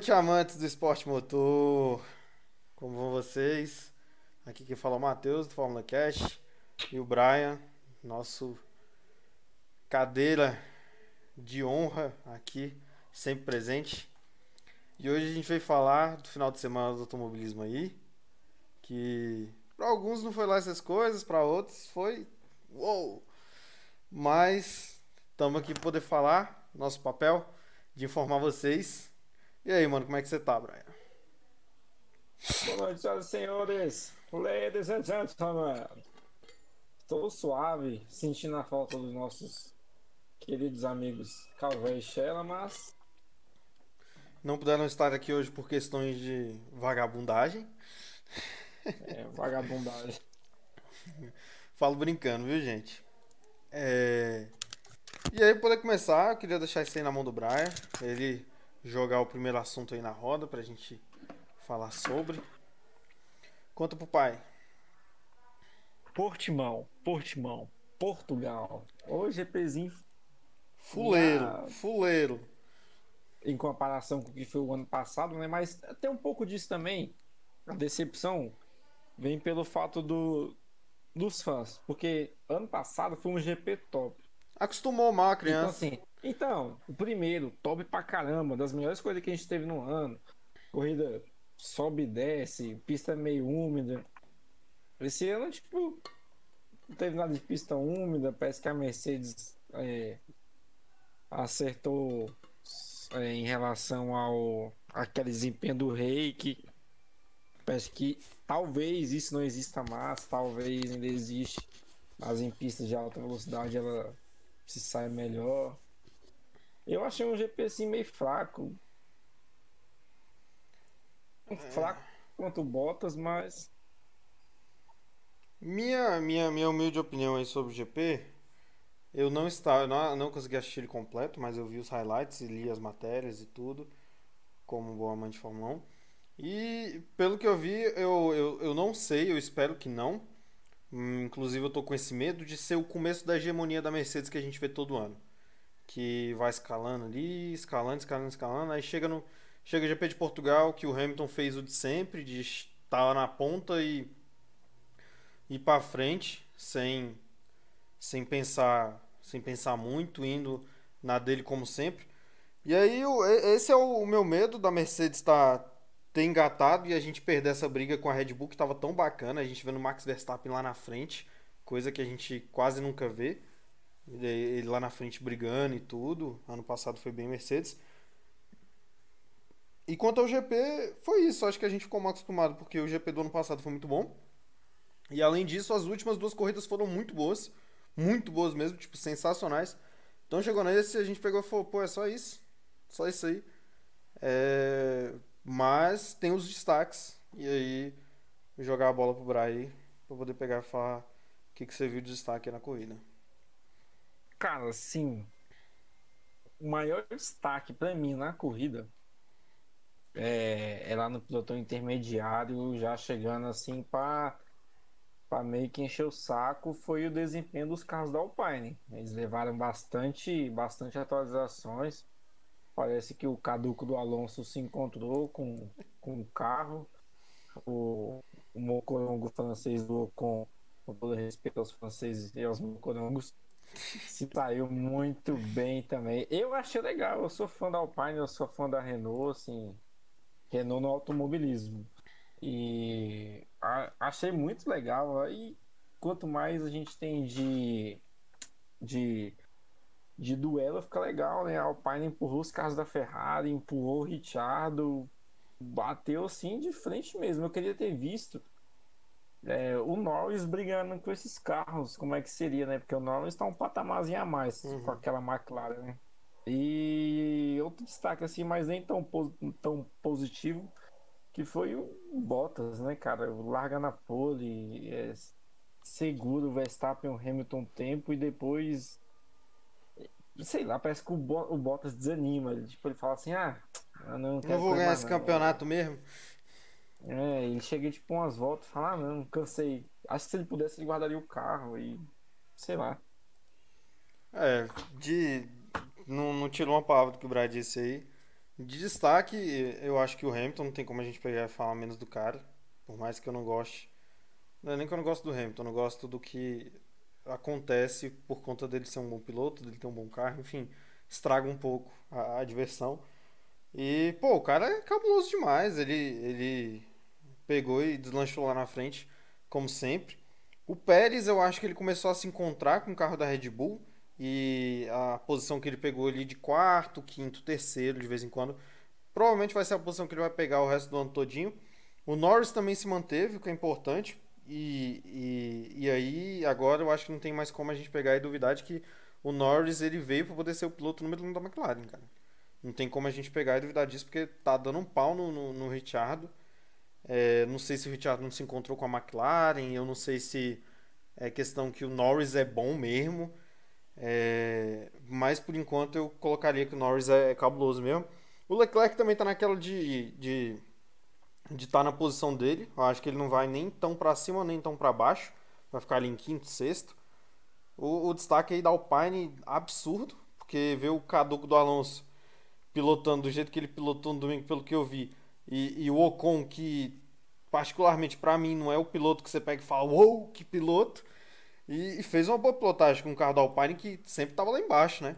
noite, amantes do esporte motor. Como vão vocês? Aqui quem fala é o Matheus, do Fórmula Cash, e o Brian, nosso cadeira de honra aqui, sempre presente. E hoje a gente veio falar do final de semana do automobilismo aí, que para alguns não foi lá essas coisas, para outros foi uou. Mas estamos aqui para poder falar, nosso papel de informar vocês e aí, mano, como é que você tá, Brian? Boa noite, senhoras e senhores. Ladies and gentlemen. Estou suave, sentindo a falta dos nossos queridos amigos Calvé e Shella, mas. Não puderam estar aqui hoje por questões de vagabundagem. É, vagabundagem. Falo brincando, viu, gente? É... E aí, para começar, eu queria deixar isso aí na mão do Brian. Ele jogar o primeiro assunto aí na roda pra gente falar sobre. Conta pro pai. Portimão, Portimão, Portugal. O GPzinho. Fuleiro, na... fuleiro. Em comparação com o que foi o ano passado, né? Mas tem um pouco disso também. A decepção vem pelo fato do, dos fãs. Porque ano passado foi um GP top. Acostumou mal a criança. Então, assim, então, o primeiro, top pra caramba, das melhores coisas que a gente teve no ano. Corrida sobe e desce, pista meio úmida. Esse ano, tipo, não teve nada de pista úmida, parece que a Mercedes é, acertou é, em relação ao aquele desempenho do reiki. Parece que talvez isso não exista mais, talvez ainda existe, mas em pistas de alta velocidade ela se sai melhor. Eu achei um GP assim meio fraco. Um é. fraco quanto Bottas, mas. Minha, minha, minha humilde opinião aí sobre o GP. Eu não estava, não, não consegui assistir ele completo, mas eu vi os highlights e li as matérias e tudo, como boa amante de Fórmula 1. E pelo que eu vi, eu, eu, eu não sei, eu espero que não. Hum, inclusive eu tô com esse medo de ser o começo da hegemonia da Mercedes que a gente vê todo ano que vai escalando ali, escalando, escalando, escalando. Aí chega no chega o GP de Portugal, que o Hamilton fez o de sempre, de estar na ponta e ir para frente, sem sem pensar, sem pensar muito, indo na dele como sempre. E aí esse é o meu medo da Mercedes estar tá, ter engatado e a gente perder essa briga com a Red Bull que estava tão bacana, a gente vendo o Max Verstappen lá na frente, coisa que a gente quase nunca vê ele lá na frente brigando e tudo. Ano passado foi bem Mercedes. E quanto ao GP, foi isso. Acho que a gente ficou mal acostumado porque o GP do ano passado foi muito bom. E além disso, as últimas duas corridas foram muito boas. Muito boas mesmo, tipo, sensacionais. Então chegou nesse, a gente pegou e falou, pô, é só isso. Só isso aí. É... Mas tem os destaques. E aí, jogar a bola pro Bray pra poder pegar e falar o que, que você viu de destaque na corrida. Cara, assim, o maior destaque para mim na corrida é, é, lá no pelotão intermediário, já chegando assim para para meio que encher o saco foi o desempenho dos carros da Alpine. Eles levaram bastante, bastante atualizações. Parece que o caduco do Alonso se encontrou com, com o carro. O, o mocorongo francês do Ocon, com todo respeito aos franceses e aos mocorongos, se saiu muito bem também. Eu achei legal, eu sou fã da Alpine, eu sou fã da Renault, assim, Renault no automobilismo. E a, achei muito legal. E quanto mais a gente tem de, de, de duelo, fica legal, né? A Alpine empurrou os carros da Ferrari, empurrou o Richardo, bateu assim de frente mesmo. Eu queria ter visto é, o Norris brigando com esses carros, como é que seria, né? Porque o Norris está um patamarzinho a mais uhum. com aquela McLaren, né? E outro destaque, assim, mas nem tão, tão positivo, que foi o Bottas, né, cara? Larga na pole, é, segura o Verstappen o Hamilton tempo e depois. Sei lá, parece que o, Bottas desanima. Ele, tipo, ele fala assim: ah, eu não, não vou ganhar esse campeonato mesmo. É, ele chega tipo umas voltas e fala, ah não, cansei. Acho que se ele pudesse ele guardaria o carro e. sei lá. É, de. Não, não tirou uma palavra do que o Brad disse aí. De destaque, eu acho que o Hamilton não tem como a gente pegar e falar menos do cara. Por mais que eu não goste. Não é nem que eu não gosto do Hamilton, eu não gosto do que acontece por conta dele ser um bom piloto, dele ter um bom carro, enfim, estraga um pouco a, a diversão. E, pô, o cara é cabuloso demais. Ele, ele pegou e deslanchou lá na frente, como sempre. O Pérez, eu acho que ele começou a se encontrar com o carro da Red Bull. E a posição que ele pegou ali de quarto, quinto, terceiro, de vez em quando, provavelmente vai ser a posição que ele vai pegar o resto do ano todinho. O Norris também se manteve, o que é importante. E, e, e aí, agora eu acho que não tem mais como a gente pegar e duvidar de que o Norris ele veio para poder ser o piloto número 1 da McLaren, cara. Não tem como a gente pegar e duvidar disso, porque tá dando um pau no, no, no Richard. É, não sei se o Richard não se encontrou com a McLaren, eu não sei se é questão que o Norris é bom mesmo. É, mas por enquanto eu colocaria que o Norris é, é cabuloso mesmo. O Leclerc também está naquela de de estar tá na posição dele. Eu acho que ele não vai nem tão para cima nem tão para baixo. Vai ficar ali em quinto, sexto. O, o, destaque aí da Alpine absurdo, porque ver o caduco do Alonso pilotando do jeito que ele pilotou no domingo, pelo que eu vi, e, e o Ocon que particularmente para mim não é o piloto que você pega e fala, uou, wow, que piloto. E, fez uma boa pilotagem com o carro da Alpine que sempre estava lá embaixo, né?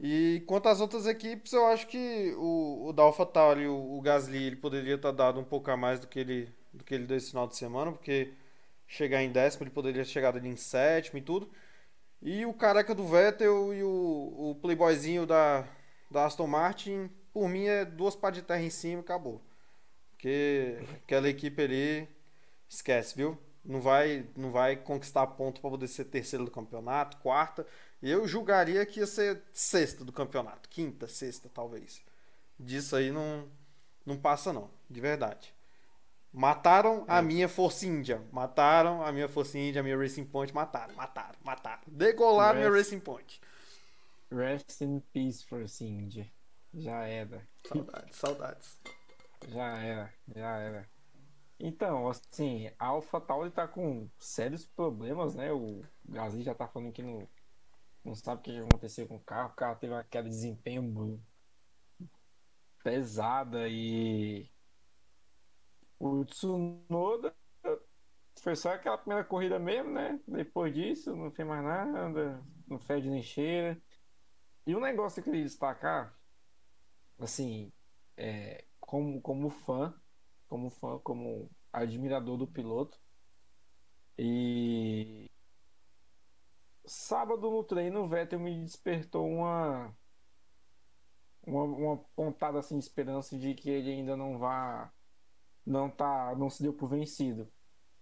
E quanto às outras equipes, eu acho que o, o da AlphaTauri, o, o Gasly, ele poderia estar dado um pouco a mais do que ele do que ele deu esse final de semana, porque chegar em décimo ele poderia ter chegado ali em sétimo e tudo. E o careca do Vettel e o, o playboyzinho da, da Aston Martin, por mim é duas pá de terra em cima e acabou. Porque aquela equipe ali, esquece, viu? não vai, não vai conquistar ponto para poder ser terceiro do campeonato, quarta. Eu julgaria que ia ser sexta do campeonato, quinta, sexta talvez. Disso aí não, não passa não, de verdade. Mataram a é. minha Força Índia. Mataram a minha Força Índia, a minha Racing Point. Mataram, mataram, mataram. Degolaram a minha Racing Point. Rest in peace, Força Índia. Já era. Saudades, saudades. Já era, já era. Então, assim, a AlphaTauri tá com sérios problemas, né? O Gasly já tá falando que não, não sabe o que aconteceu com o carro. O carro teve uma queda de desempenho pesada e o Tsunoda foi só aquela primeira corrida mesmo, né? Depois disso, não fez mais nada, não fede nem cheira. E um negócio que eu queria destacar, assim, é, como, como fã, como fã, como admirador do piloto. E sábado no treino, o Vettel me despertou uma, uma, uma pontada assim de esperança de que ele ainda não vá não tá não se deu por vencido.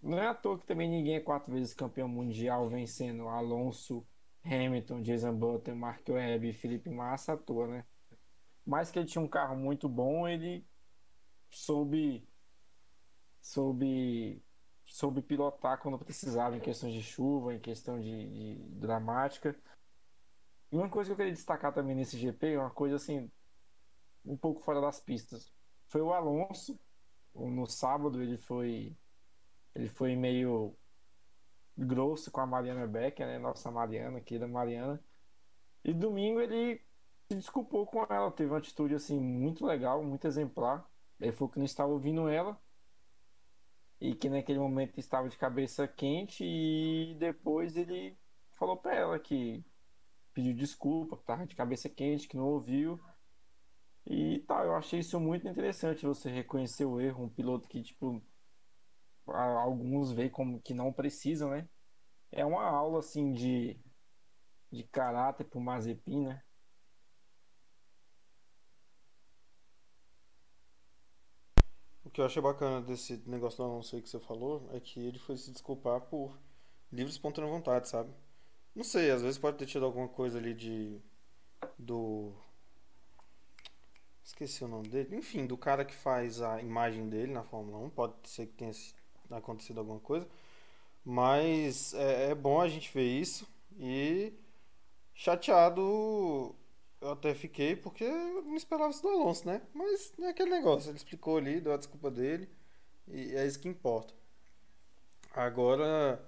Não é à toa que também ninguém é quatro vezes campeão mundial vencendo Alonso, Hamilton, Jason Button, Mark Webb Felipe Massa à toa, né? Mas que ele tinha um carro muito bom, ele soube soube, soube pilotar quando precisava, em questões de chuva, em questão de, de dramática. E uma coisa que eu queria destacar também nesse GP, uma coisa assim, um pouco fora das pistas, foi o Alonso. No sábado ele foi ele foi meio grosso com a Mariana Becker, né? Nossa Mariana, querida Mariana. E domingo ele se desculpou com ela, teve uma atitude assim muito legal, muito exemplar. Ele falou que não estava ouvindo ela e que naquele momento estava de cabeça quente e depois ele falou para ela que pediu desculpa, que estava de cabeça quente, que não ouviu. E tal, eu achei isso muito interessante você reconhecer o erro, um piloto que tipo alguns veem como que não precisam, né? É uma aula assim de de caráter pro Mazepin, né? O que eu achei bacana desse negócio do Alonso aí que você falou é que ele foi se desculpar por livre espontânea vontade, sabe? Não sei, às vezes pode ter tido alguma coisa ali de. do. Esqueci o nome dele. Enfim, do cara que faz a imagem dele na Fórmula 1. Pode ser que tenha acontecido alguma coisa. Mas é, é bom a gente ver isso. E chateado eu até fiquei porque eu não esperava isso do Alonso, né? Mas é aquele negócio, ele explicou ali, deu a desculpa dele e é isso que importa. Agora,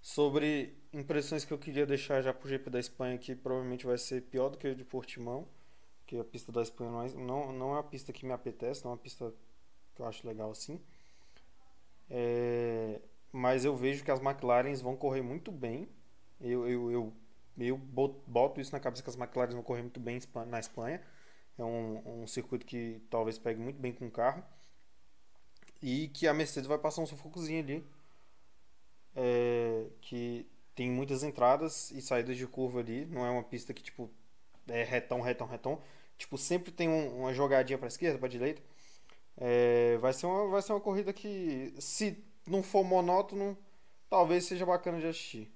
sobre impressões que eu queria deixar já pro GP da Espanha, que provavelmente vai ser pior do que o de Portimão, porque a pista da Espanha não é, não, não é uma pista que me apetece, não é uma pista que eu acho legal assim. É, mas eu vejo que as McLarens vão correr muito bem. Eu, eu, eu, eu boto isso na cabeça que as McLarens vão correr muito bem na Espanha. É um, um circuito que talvez pegue muito bem com o carro. E que a Mercedes vai passar um sufocozinho ali. É, que tem muitas entradas e saídas de curva ali. Não é uma pista que, tipo, é retão, retão, retão. Tipo, sempre tem um, uma jogadinha para esquerda, para direita. É, vai, ser uma, vai ser uma corrida que, se não for monótono, talvez seja bacana de assistir.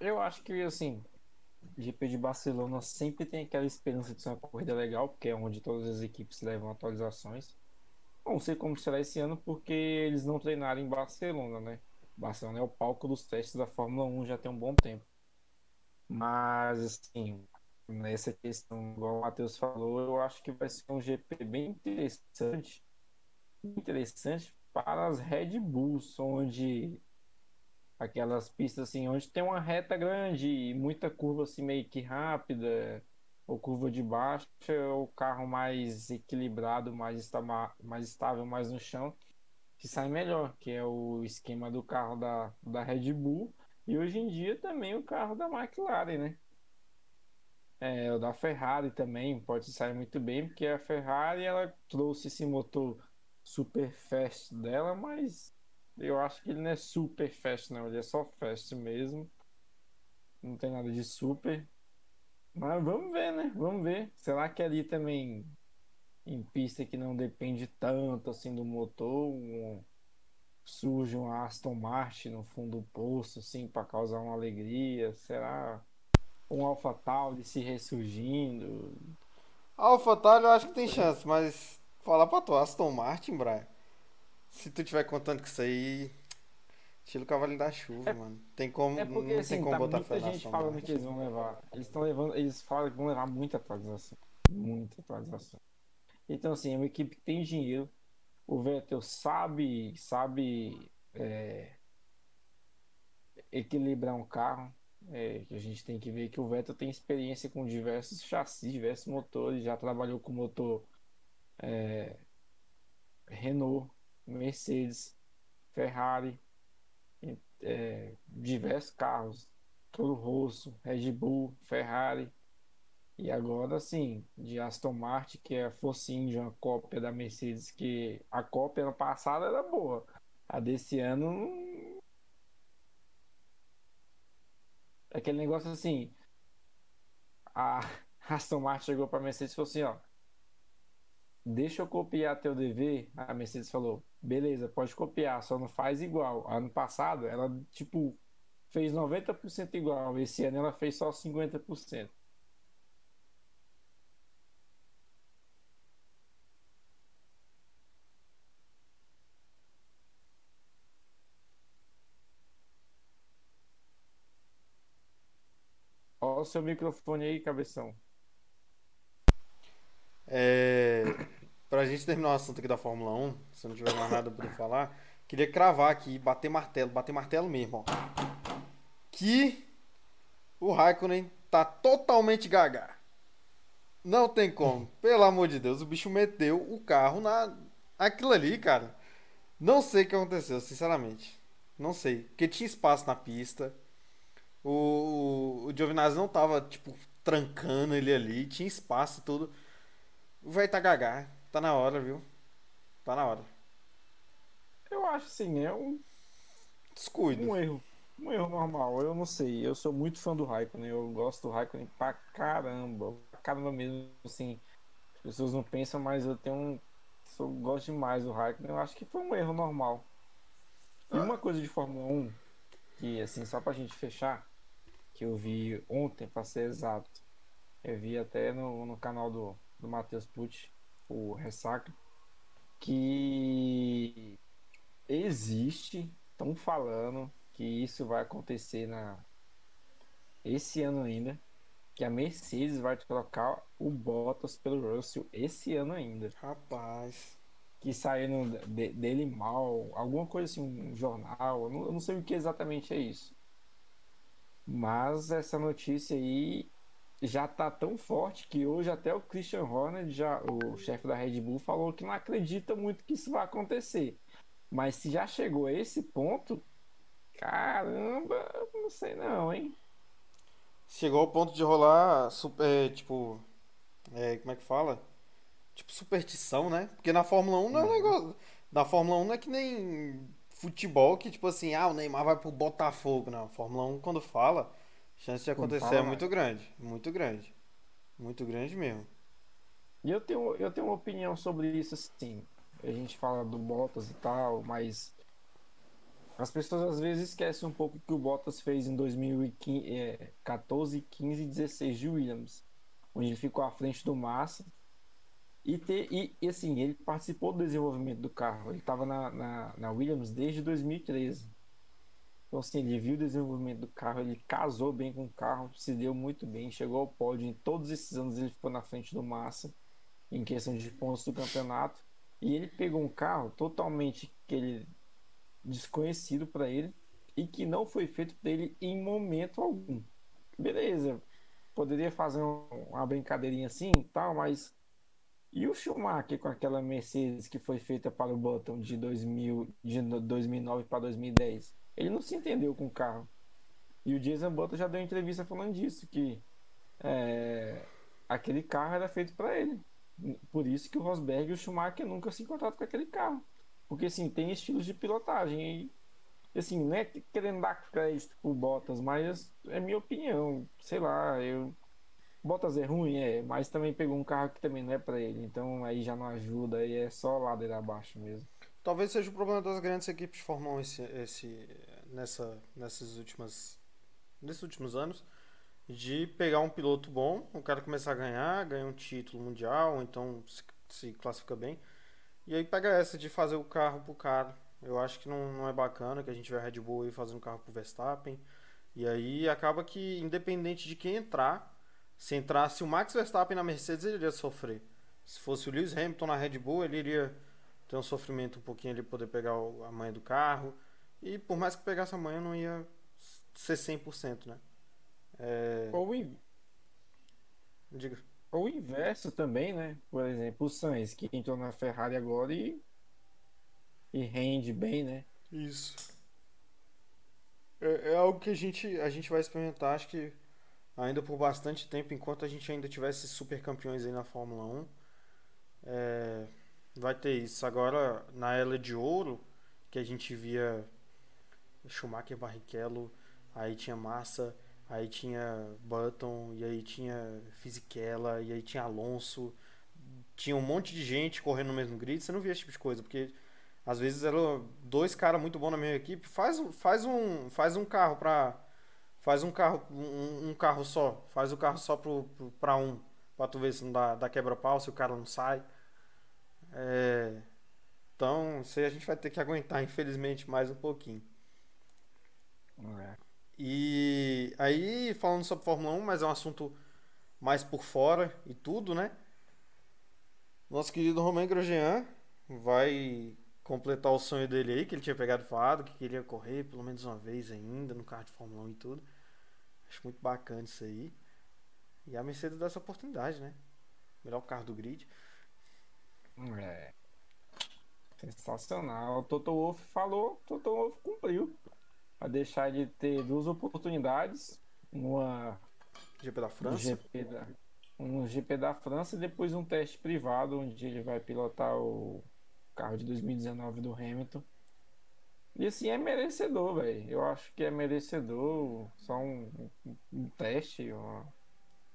Eu acho que, assim, GP de Barcelona sempre tem aquela esperança de ser uma corrida legal, porque é onde todas as equipes levam atualizações. Não sei como será esse ano, porque eles não treinaram em Barcelona, né? Barcelona é o palco dos testes da Fórmula 1 já tem um bom tempo. Mas, assim, nessa questão, igual o Matheus falou, eu acho que vai ser um GP bem interessante. Interessante para as Red Bulls, onde aquelas pistas assim, onde tem uma reta grande e muita curva assim meio que rápida, ou curva de baixo, o carro mais equilibrado, mais, está, mais estável, mais no chão, que sai melhor, que é o esquema do carro da, da Red Bull e hoje em dia também o carro da McLaren, né? É, o da Ferrari também pode sair muito bem, porque a Ferrari ela trouxe esse motor super fast dela, mas eu acho que ele não é super fast, não. Ele é só fast mesmo. Não tem nada de super. Mas vamos ver, né? Vamos ver. Será que ali também, em pista que não depende tanto assim do motor, um, surge um Aston Martin no fundo do poço, assim, para causar uma alegria? Será um Alpha Tauri se ressurgindo? Alpha Tauri eu acho que tem chance, mas falar pra tu, Aston Martin, Brian. Se tu tiver contando com isso aí, estilo cavalinho da chuva, é, mano. Tem como, é porque, não assim, tem como tá botar muita fé gente falando que eles vão levar. Eles estão levando, eles falam que vão levar muita atualização, muita atualização. Então assim, é uma equipe que tem dinheiro. O Vettel sabe, sabe é, equilibrar um carro. É, a gente tem que ver que o Vettel tem experiência com diversos chassis, diversos motores, já trabalhou com motor é, Renault, Mercedes, Ferrari, é, diversos carros, Toro Rosso, Red Bull, Ferrari. E agora sim, de Aston Martin, que é a Force India, uma cópia da Mercedes, que a cópia ano passado era boa. A desse ano. Aquele negócio assim. A Aston Martin chegou para a Mercedes e falou assim: ó, deixa eu copiar teu dever. A Mercedes falou, beleza, pode copiar, só não faz igual. Ano passado, ela, tipo, fez 90% igual. Esse ano ela fez só 50%. Olha o seu microfone aí, cabeção. É, pra gente terminar o assunto aqui da Fórmula 1, se não tiver mais nada pra falar, queria cravar aqui, bater martelo, bater martelo mesmo, ó. Que o Raikkonen tá totalmente gaga. Não tem como. Pelo amor de Deus, o bicho meteu o carro na. Aquilo ali, cara. Não sei o que aconteceu, sinceramente. Não sei. Porque tinha espaço na pista. O, o Giovinazzi não tava, tipo, trancando ele ali. Tinha espaço e tudo. O velho tá gaga. Tá na hora, viu? Tá na hora. Eu acho assim, é um. Descuido. Um erro. Um erro normal. Eu não sei. Eu sou muito fã do Raikkonen. Eu gosto do Raikkonen pra caramba. Pra caramba mesmo, assim. As pessoas não pensam, mas eu tenho um. Eu gosto demais do Raikkonen. Eu acho que foi um erro normal. E uma coisa de Fórmula 1, que assim, só pra gente fechar, que eu vi ontem, pra ser exato. Eu vi até no, no canal do, do Matheus Pucci, o Ressaca, que existe, estão falando que isso vai acontecer na esse ano ainda, que a Mercedes vai trocar o Bottas pelo Russell esse ano ainda. Rapaz. Que saindo de, dele mal, alguma coisa assim, um jornal, eu não, eu não sei o que exatamente é isso. Mas essa notícia aí já tá tão forte que hoje até o Christian Horner, já, o chefe da Red Bull, falou que não acredita muito que isso vai acontecer. Mas se já chegou a esse ponto, caramba, não sei não, hein? Chegou ao ponto de rolar, super, tipo, é, como é que fala? Tipo, superstição, né? Porque na Fórmula 1 não é um uhum. negócio. Na Fórmula 1 não é que nem futebol que, tipo assim, ah, o Neymar vai pro Botafogo. Não, Fórmula 1 quando fala, chance de acontecer é muito grande. Muito grande. Muito grande mesmo. E eu tenho, eu tenho uma opinião sobre isso, assim. A gente fala do Bottas e tal, mas as pessoas às vezes esquecem um pouco o que o Bottas fez em 2014, 15 e 16 de Williams, onde ele ficou à frente do Massa e, ter, e, e assim, ele participou do desenvolvimento do carro. Ele estava na, na, na, Williams desde 2013. Então, assim, ele viu o desenvolvimento do carro, ele casou bem com o carro, se deu muito bem, chegou ao pódio. Em todos esses anos ele ficou na frente do Massa, em questão de pontos do campeonato. E ele pegou um carro totalmente que ele, desconhecido para ele e que não foi feito para ele em momento algum. Beleza, poderia fazer uma brincadeirinha assim tal, mas e o Schumacher com aquela Mercedes que foi feita para o Button de, 2000, de 2009 para 2010? Ele não se entendeu com o carro. E o Jason Button já deu entrevista falando disso, que é, aquele carro era feito para ele. Por isso que o Rosberg e o Schumacher nunca se encontraram com aquele carro. Porque, assim, tem estilos de pilotagem. E, assim, não é querendo dar crédito pro Bottas, mas é minha opinião. Sei lá, eu Bottas é ruim, é, mas também pegou um carro que também não é para ele, então aí já não ajuda, aí é só ladeira abaixo mesmo. Talvez seja o problema das grandes equipes 1 esse, esse, nessa, nessas últimas, nesses últimos anos, de pegar um piloto bom, o cara começar a ganhar, ganha um título mundial, então se, se classifica bem, e aí pega essa de fazer o carro pro cara. Eu acho que não, não é bacana que a gente vê a Red Bull aí fazendo carro pro Verstappen, e aí acaba que, independente de quem entrar, se entrasse o Max Verstappen na Mercedes, ele iria sofrer. Se fosse o Lewis Hamilton na Red Bull, ele iria ter um sofrimento um pouquinho, ele poder pegar a manha do carro. E por mais que pegasse a manha, não ia ser 100%, né? É... Ou, in... Diga. Ou o inverso também, né? Por exemplo, o Sainz, que entrou na Ferrari agora e, e rende bem, né? Isso. É, é algo que a gente, a gente vai experimentar, acho que ainda por bastante tempo, enquanto a gente ainda tivesse super campeões aí na Fórmula 1. É, vai ter isso. Agora, na Era de Ouro, que a gente via Schumacher, Barrichello, aí tinha Massa, aí tinha Button, e aí tinha Fisichella, e aí tinha Alonso. Tinha um monte de gente correndo no mesmo grid. Você não via esse tipo de coisa, porque às vezes eram dois caras muito bons na mesma equipe. Faz, faz, um, faz um carro para Faz um carro, um, um carro só. Faz o carro só pro, pro, pra um. Pra tu ver se não dá, dá quebra-pau, se o cara não sai. É... Então, isso aí a gente vai ter que aguentar, infelizmente, mais um pouquinho. É. E aí, falando sobre Fórmula 1, mas é um assunto mais por fora e tudo, né? Nosso querido Romain Grosjean vai completar o sonho dele aí, que ele tinha pegado falado, que queria correr pelo menos uma vez ainda no carro de Fórmula 1 e tudo. Acho muito bacana isso aí. E a Mercedes dá essa oportunidade, né? Melhor carro do grid. É. Sensacional. O Toto Wolff falou, Toto Wolff cumpriu. A deixar de ter duas oportunidades. Uma. GP da França. GP da, um GP da França e depois um teste privado onde ele vai pilotar o carro de 2019 do Hamilton. E assim, é merecedor, velho. Eu acho que é merecedor. Só um, um, um teste, uma,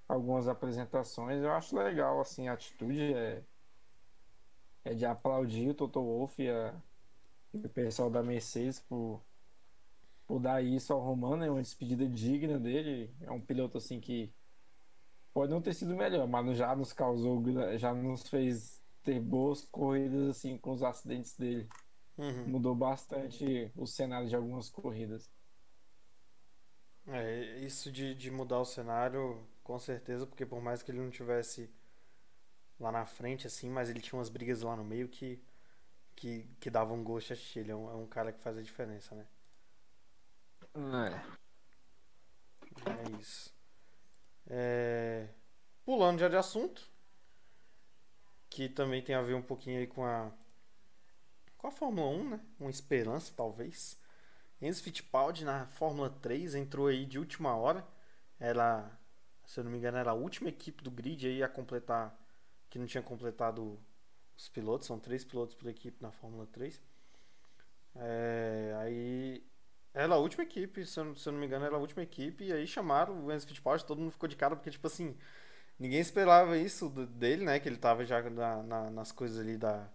algumas apresentações. Eu acho legal, assim, a atitude é, é de aplaudir o Toto Wolff e, a, e o pessoal da Mercedes por, por dar isso ao Romano. É uma despedida digna dele. É um piloto, assim, que pode não ter sido melhor, mas já nos causou, já nos fez ter boas corridas, assim, com os acidentes dele. Uhum. Mudou bastante o cenário de algumas corridas. É, isso de, de mudar o cenário, com certeza, porque por mais que ele não tivesse lá na frente, assim, mas ele tinha umas brigas lá no meio que, que, que davam um gosto a assistir. Ele é um, é um cara que faz a diferença, né? É. É isso. É... Pulando já de assunto, que também tem a ver um pouquinho aí com a com a Fórmula 1, né? Uma esperança, talvez. Enzo Fittipaldi na Fórmula 3 entrou aí de última hora. Era, se eu não me engano, era a última equipe do grid aí a completar, que não tinha completado os pilotos, são três pilotos por equipe na Fórmula 3. É, aí era a última equipe, se eu, se eu, não me engano, era a última equipe, e aí chamaram o Enzo Fittipaldi, todo mundo ficou de cara, porque, tipo assim, ninguém esperava isso dele, né? Que ele tava já na, na, nas coisas ali da,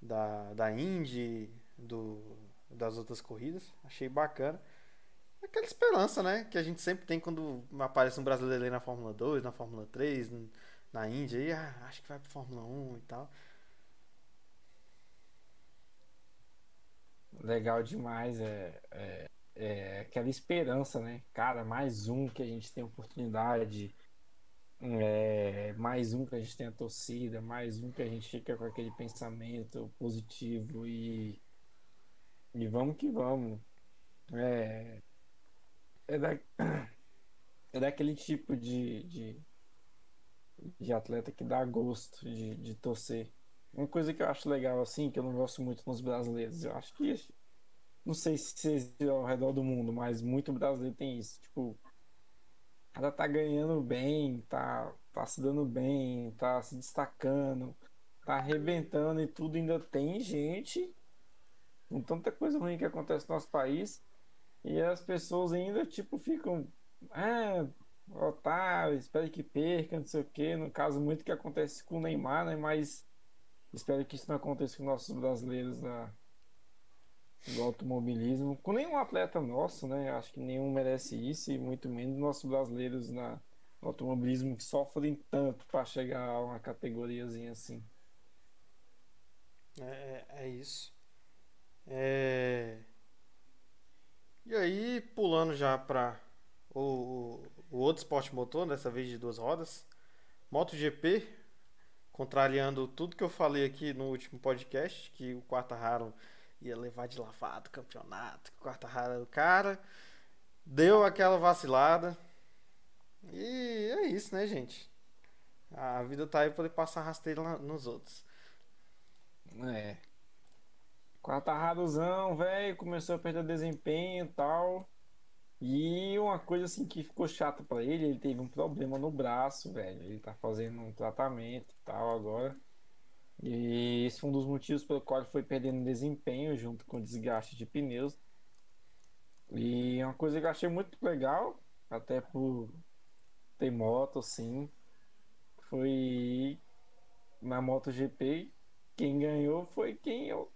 da, da Indy, do, das outras corridas. Achei bacana. Aquela esperança, né? Que a gente sempre tem quando aparece um brasileiro na Fórmula 2, na Fórmula 3, na Indy, aí, ah, acho que vai pra Fórmula 1 e tal. Legal demais, é, é, é, aquela esperança, né? Cara, mais um que a gente tem oportunidade, é, mais um que a gente tem a torcida, mais um que a gente fica com aquele pensamento positivo e, e vamos que vamos. É, é, da, é daquele tipo de, de, de atleta que dá gosto de, de torcer. Uma coisa que eu acho legal, assim, que eu não gosto muito nos brasileiros, eu acho que. Não sei se é ao redor do mundo, mas muito brasileiro tem isso. Tipo, o cara tá ganhando bem, tá, tá se dando bem, tá se destacando, tá arrebentando e tudo. Ainda tem gente com tanta coisa ruim que acontece no nosso país e as pessoas ainda, tipo, ficam. Ah, otário, espero que perca, não sei o que. No caso, muito que acontece com o Neymar, né? Mas Espero que isso não aconteça com nossos brasileiros na, do automobilismo. Com nenhum atleta nosso, né? Acho que nenhum merece isso, e muito menos nossos brasileiros na, automobilismo que sofrem tanto para chegar a uma categoriazinha assim. É, é, é isso. É... E aí, pulando já para o, o outro esporte motor, dessa vez de duas rodas, MotoGP, contrariando tudo que eu falei aqui no último podcast, que o Quartararo ia levar de lavado o campeonato, que o Quartararo era o cara. Deu aquela vacilada. E é isso, né, gente? A vida tá aí pra ele passar rasteiro nos outros. É. Quartararozão, velho, começou a perder desempenho e tal. E uma coisa assim que ficou chata para ele, ele teve um problema no braço, velho. Ele tá fazendo um tratamento e tal agora. E esse foi um dos motivos pelo qual ele foi perdendo desempenho junto com o desgaste de pneus. E uma coisa que eu achei muito legal, até por ter moto, assim, foi na MotoGP. Quem ganhou foi quem eu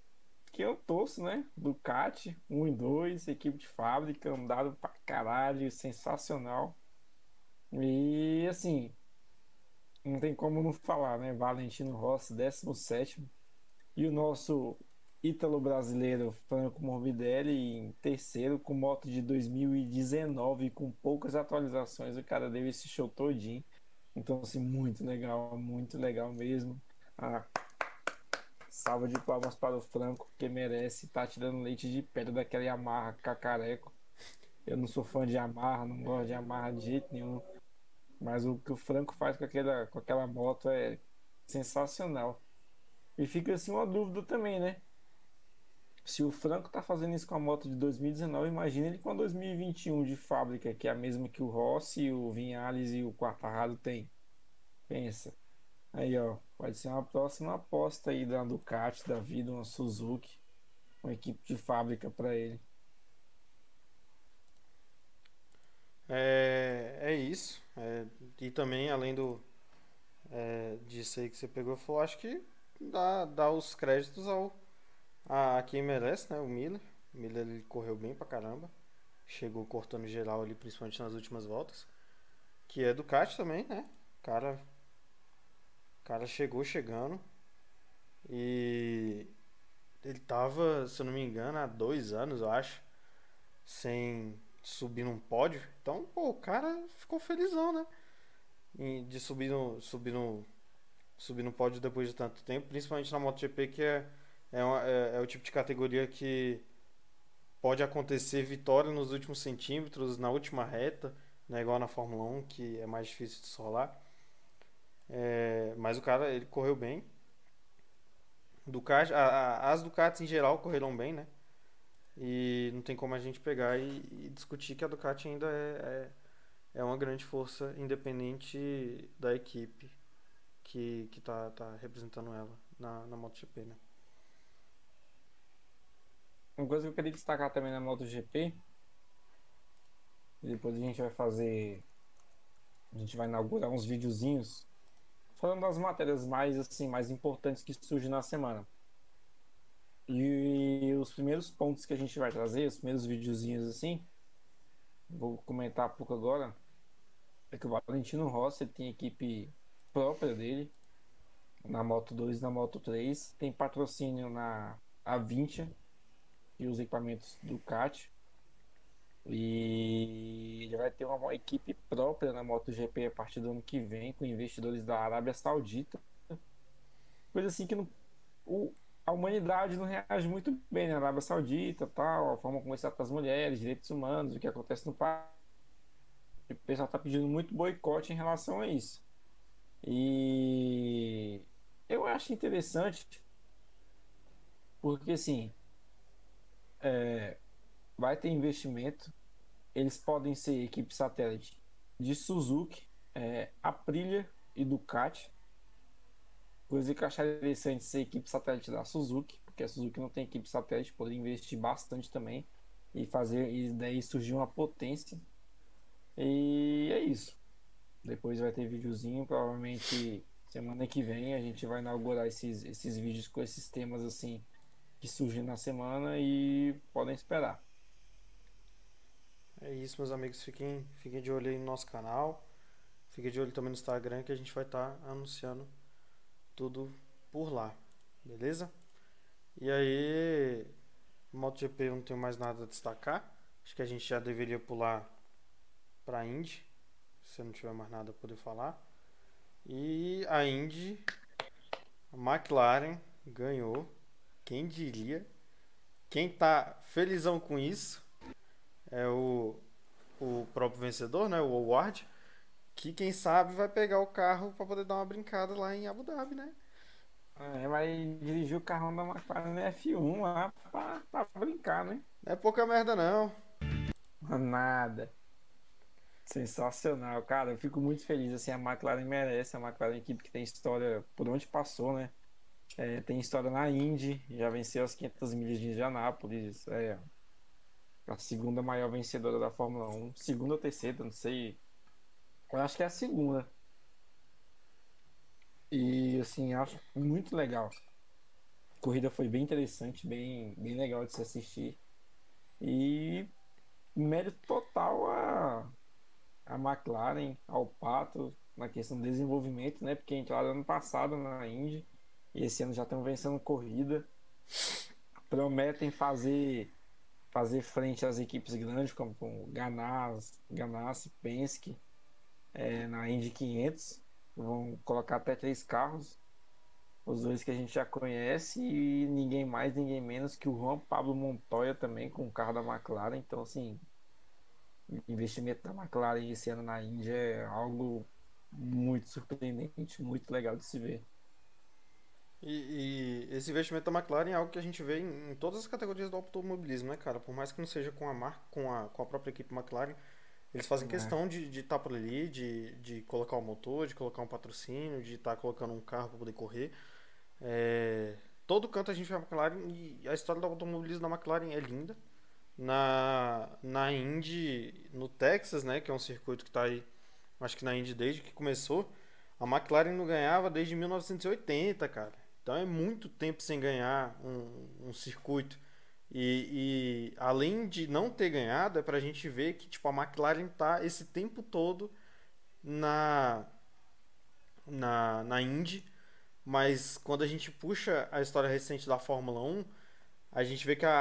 que eu torço, né? Ducati, 1 e 2, equipe de fábrica, andado pra caralho, sensacional. E assim, não tem como não falar, né? Valentino Rossi, 17. E o nosso ítalo brasileiro Franco Morbidelli em terceiro, com moto de 2019, com poucas atualizações. O cara deu esse show todinho. Então, assim, muito legal, muito legal mesmo. Ah, Salva de palmas para o Franco, que merece tá tirando leite de pedra daquela Yamaha cacareco. Eu não sou fã de Yamaha, não gosto de Yamaha de jeito nenhum. Mas o que o Franco faz com aquela, com aquela moto é sensacional. E fica assim uma dúvida também, né? Se o Franco tá fazendo isso com a moto de 2019, imagina ele com a 2021 de fábrica, que é a mesma que o Rossi, o Vinhales e o Quartararo tem. Pensa. Aí, ó, pode ser uma próxima aposta aí da Ducati, da vida, uma Suzuki, uma equipe de fábrica para ele. É, é isso. É, e também, além do é, disso aí que você pegou, falou, acho que dá, dá os créditos ao a, a quem merece, né? O Miller. O Miller ele correu bem pra caramba. Chegou cortando geral ali, principalmente nas últimas voltas. Que é Ducati também, né? Cara cara chegou chegando e ele tava, se eu não me engano, há dois anos, eu acho, sem subir num pódio. Então, pô, o cara ficou felizão, né? de subir no, subir no, subir no pódio depois de tanto tempo, principalmente na MotoGP, que é, é, uma, é, é o tipo de categoria que pode acontecer vitória nos últimos centímetros, na última reta, Não é igual na Fórmula 1, que é mais difícil de solar. É, mas o cara, ele correu bem. Ducati, a, a, as Ducatis em geral correram bem, né? E não tem como a gente pegar e, e discutir que a Ducati ainda é, é, é, uma grande força independente da equipe que, que tá, tá representando ela na, na MotoGP, né? Uma coisa que eu queria destacar também na MotoGP, e depois a gente vai fazer, a gente vai inaugurar uns videozinhos falando das matérias mais assim, mais importantes que surgem na semana. E os primeiros pontos que a gente vai trazer, os primeiros videozinhos assim, vou comentar pouco agora, é que o Valentino Rossi tem equipe própria dele, na Moto 2 e na Moto 3, tem patrocínio na A20 e os equipamentos Ducati. E ele vai ter uma equipe própria na MotoGP a partir do ano que vem, com investidores da Arábia Saudita. Coisa assim que não, o, a humanidade não reage muito bem na Arábia Saudita, tal, a forma como eles tratam as mulheres, direitos humanos, o que acontece no país. O pessoal está pedindo muito boicote em relação a isso. E eu acho interessante, porque assim, é, vai ter investimento. Eles podem ser equipe satélite de Suzuki, é, Aprilia e Ducati. Coisa que eu acharia interessante ser equipe satélite da Suzuki, porque a Suzuki não tem equipe satélite, poderia investir bastante também e fazer e daí surgir uma potência. E é isso. Depois vai ter videozinho, provavelmente semana que vem a gente vai inaugurar esses, esses vídeos com esses temas assim que surgem na semana e podem esperar. É isso, meus amigos. Fiquem, fiquem de olho aí no nosso canal. Fiquem de olho também no Instagram que a gente vai estar tá anunciando tudo por lá. Beleza? E aí, MotoGP eu não tenho mais nada a destacar. Acho que a gente já deveria pular para a Indy. Se não tiver mais nada a poder falar. E a Indy, a McLaren ganhou. Quem diria? Quem tá felizão com isso é o, o próprio vencedor, né? O Howard, que quem sabe vai pegar o carro para poder dar uma brincada lá em Abu Dhabi, né? É, vai dirigir o carrão da McLaren F1 lá pra, pra brincar, né? Não é pouca merda não. Nada. Sensacional, cara. Eu fico muito feliz. Assim, a McLaren merece. A McLaren é uma equipe que tem história por onde passou, né? É, tem história na Indy, já venceu as 500 milhas de Indianápolis. É, a segunda maior vencedora da Fórmula 1. Segunda ou terceira, não sei. Eu acho que é a segunda. E assim, acho muito legal. A corrida foi bem interessante, bem, bem legal de se assistir. E mérito total a, a McLaren, ao Pato, na questão do desenvolvimento, né? Porque entraram ano passado na Indy e esse ano já estão vencendo corrida. Prometem fazer fazer frente às equipes grandes como Ganassi, Ganassi Penske é, na Indy 500. Vão colocar até três carros, os dois que a gente já conhece e ninguém mais, ninguém menos que o Juan Pablo Montoya também com o carro da McLaren. Então, assim, o investimento da McLaren esse ano na Indy é algo muito surpreendente, muito legal de se ver. E, e, esse investimento da McLaren é algo que a gente vê em, em, todas as categorias do automobilismo, né, cara? Por mais que não seja com a marca, com a, com a própria equipe McLaren, eles fazem é. questão de estar tá por ali, de, de colocar o motor, de colocar um patrocínio, de estar tá colocando um carro para poder correr. É, todo canto a gente vê a McLaren e a história do automobilismo da McLaren é linda. Na, na Indy, no Texas, né, que é um circuito que está aí, acho que na Indy desde que começou, a McLaren não ganhava desde 1980, cara. Então é muito tempo sem ganhar um, um circuito. E, e, além de não ter ganhado, é para a gente ver que tipo, a McLaren tá esse tempo todo na, na, na Indy. Mas quando a gente puxa a história recente da Fórmula 1, a gente vê que a,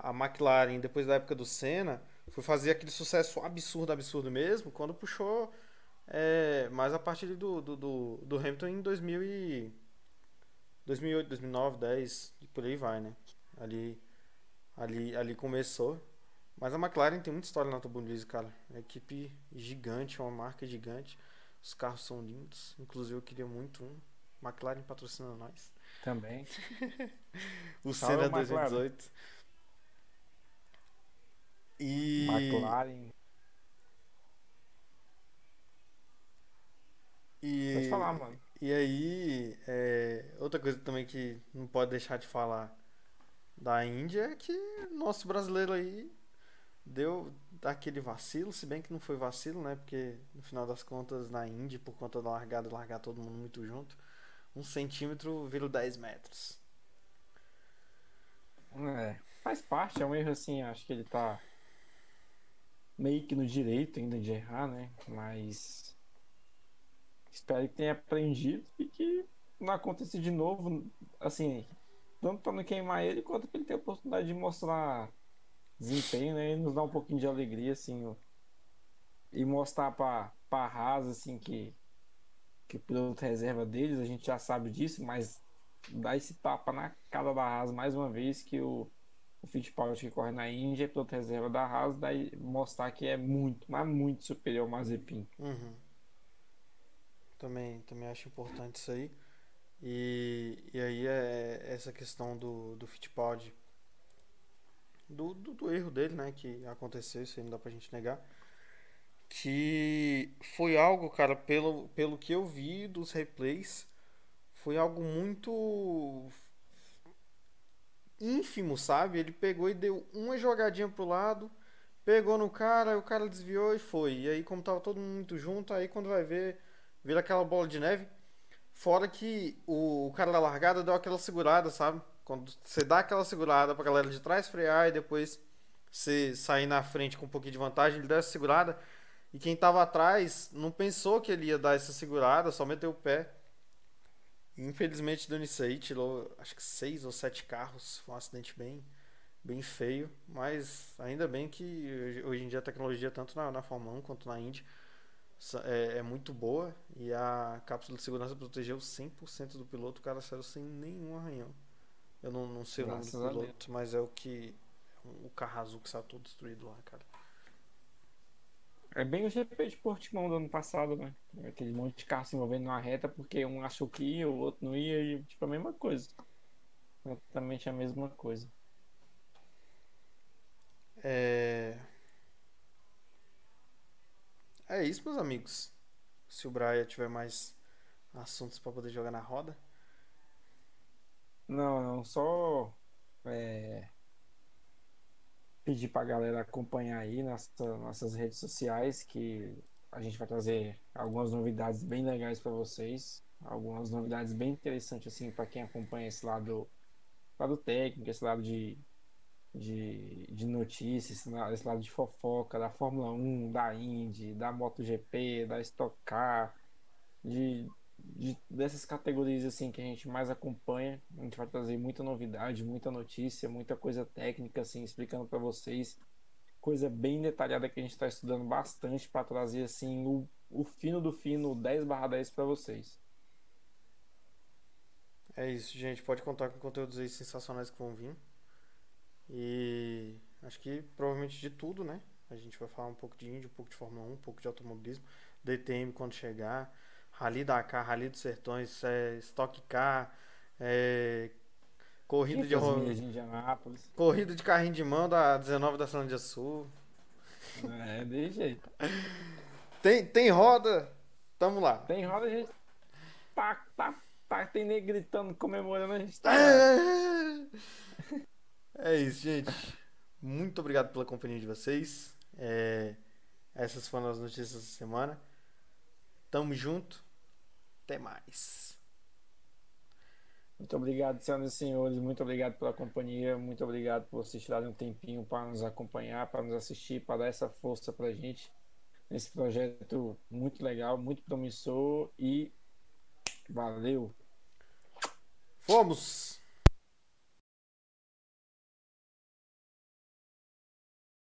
a, a McLaren, depois da época do Senna, foi fazer aquele sucesso absurdo, absurdo mesmo, quando puxou é, mais a partir do, do, do, do Hamilton em 2000 e 2008, 2009, 10 e por aí vai, né? Ali, ali, ali começou. Mas a McLaren tem muita história na Automobilismo, cara. É uma equipe gigante, uma marca gigante. Os carros são lindos. Inclusive eu queria muito um. McLaren patrocina nós. Também. o Senna 2018. E. McLaren. E, Pode falar, mano. E aí, é, outra coisa também que não pode deixar de falar da Índia é que nosso brasileiro aí deu aquele vacilo, se bem que não foi vacilo, né? Porque no final das contas, na Índia, por conta da largada, largar todo mundo muito junto, um centímetro vira 10 metros. É, faz parte, é um erro assim, acho que ele tá meio que no direito ainda de errar, né? Mas espero que tenha aprendido e que não aconteça de novo, assim, tanto para não queimar ele quanto para ele ter a oportunidade de mostrar desempenho, né? E nos dar um pouquinho de alegria, assim, e mostrar para a Haas, assim, que que o piloto reserva deles, a gente já sabe disso, mas dá esse tapa na cara da Haas mais uma vez que o, o Fittipaldi que corre na Índia, piloto reserva da Haas, daí mostrar que é muito, mas muito superior ao Mazepin. Uhum. Também, também acho importante isso aí. E, e aí é essa questão do, do Fittipaldi, do, do, do erro dele, né, que aconteceu, isso aí não dá pra gente negar que foi algo, cara, pelo, pelo que eu vi dos replays, foi algo muito ínfimo, sabe? Ele pegou e deu uma jogadinha pro lado, pegou no cara, o cara desviou e foi. E aí, como tava todo mundo muito junto, aí quando vai ver, vira aquela bola de neve. Fora que o, cara da largada deu aquela segurada, sabe? Quando você dá aquela segurada pra galera de trás frear e depois você sair na frente com um pouquinho de vantagem, ele deu essa segurada e quem estava atrás não pensou que ele ia dar essa segurada, só meteu o pé. Infelizmente deu nisso aí, tirou acho que seis ou sete carros. Foi um acidente bem, bem feio. Mas ainda bem que hoje em dia a tecnologia, tanto na, na Fórmula 1 quanto na Indy, é, é, muito boa. E a cápsula de segurança protegeu 100% do piloto. O cara saiu sem nenhum arranhão. Eu não, não sei Graças o nome do piloto, mas é o que. O carro azul que saiu todo destruído lá, cara. É bem o GP de Portimão do ano passado, né? Aquele monte de carro se envolvendo numa reta porque um achou que ia, o outro não ia, e tipo a mesma coisa. Exatamente a mesma coisa. É. É isso, meus amigos. Se o Brian tiver mais assuntos para poder jogar na roda. Não, não, só é, pedir para a galera acompanhar aí nas nossas redes sociais que a gente vai trazer algumas novidades bem legais para vocês, algumas novidades bem interessantes assim para quem acompanha esse lado, lado técnico, esse lado de, de, de notícias, esse lado, de fofoca da Fórmula 1, da Indy, da MotoGP, da Stock Car, de de, dessas categorias assim que a gente mais acompanha. A gente vai trazer muita novidade, muita notícia, muita coisa técnica assim explicando para vocês, coisa bem detalhada que a gente está estudando bastante para trazer assim o, o fino do fino 10/10 para vocês. É isso, gente. Pode contar com conteúdos aí sensacionais que vão vir. E acho que provavelmente de tudo, né? A gente vai falar um pouco de Índia, um pouco de Fórmula 1, um pouco de automobilismo, DTM quando chegar. Rally Dakar, Rally dos Sertões, é, Stock Car, é, corrida de, ro... de corrida de carrinho de mão da 19 da Sandia Sul. É, de jeito. Tem, tem roda, tamo lá. Tem roda, a gente tá, tá, tá tem nem gritando, comemorando, a gente tá é... é isso, gente. Muito obrigado pela companhia de vocês. É... Essas foram as notícias da semana. Tamo junto. Até mais. Muito obrigado, senhoras e senhores. Muito obrigado pela companhia. Muito obrigado por vocês tirarem um tempinho para nos acompanhar, para nos assistir, para dar essa força para a gente nesse projeto muito legal, muito promissor e valeu. Fomos!